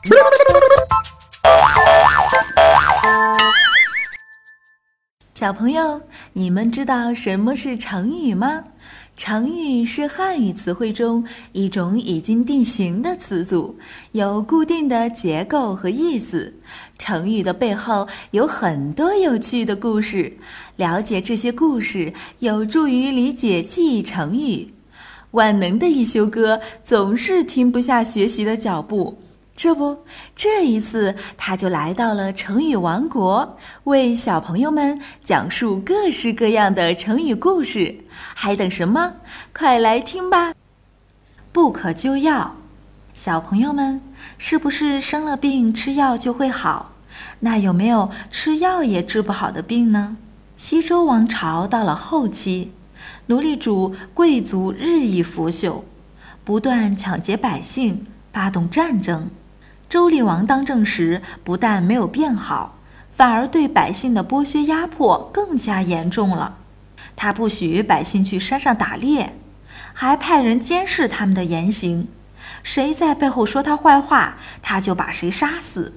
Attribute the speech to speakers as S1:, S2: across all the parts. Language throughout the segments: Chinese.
S1: 小朋友，你们知道什么是成语吗？成语是汉语词汇中一种已经定型的词组，有固定的结构和意思。成语的背后有很多有趣的故事，了解这些故事有助于理解记忆成语。万能的一休哥总是停不下学习的脚步。这不，这一次他就来到了成语王国，为小朋友们讲述各式各样的成语故事。还等什么？快来听吧！不可救药，小朋友们是不是生了病吃药就会好？那有没有吃药也治不好的病呢？西周王朝到了后期，奴隶主贵族日益腐朽，不断抢劫百姓，发动战争。周厉王当政时，不但没有变好，反而对百姓的剥削压迫更加严重了。他不许百姓去山上打猎，还派人监视他们的言行，谁在背后说他坏话，他就把谁杀死。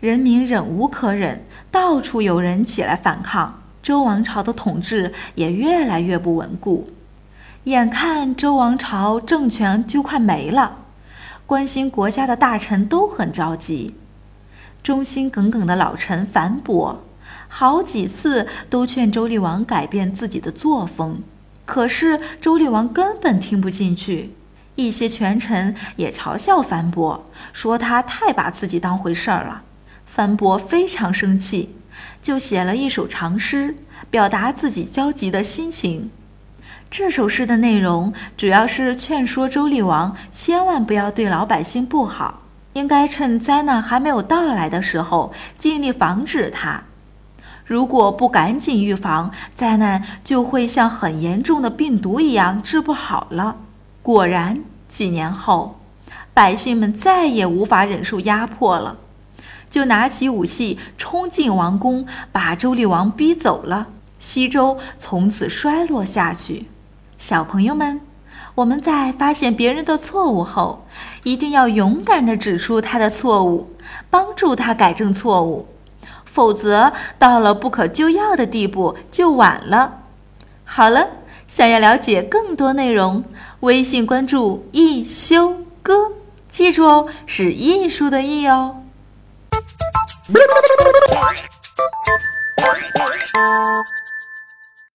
S1: 人民忍无可忍，到处有人起来反抗，周王朝的统治也越来越不稳固。眼看周王朝政权就快没了。关心国家的大臣都很着急，忠心耿耿的老臣樊伯好几次都劝周厉王改变自己的作风，可是周厉王根本听不进去。一些权臣也嘲笑樊伯，说他太把自己当回事儿了。樊伯非常生气，就写了一首长诗，表达自己焦急的心情。这首诗的内容主要是劝说周厉王千万不要对老百姓不好，应该趁灾难还没有到来的时候尽力防止它。如果不赶紧预防，灾难就会像很严重的病毒一样治不好了。果然，几年后，百姓们再也无法忍受压迫了，就拿起武器冲进王宫，把周厉王逼走了。西周从此衰落下去。小朋友们，我们在发现别人的错误后，一定要勇敢地指出他的错误，帮助他改正错误，否则到了不可救药的地步就晚了。好了，想要了解更多内容，微信关注“一休哥”，记住哦，是艺术的“艺”哦。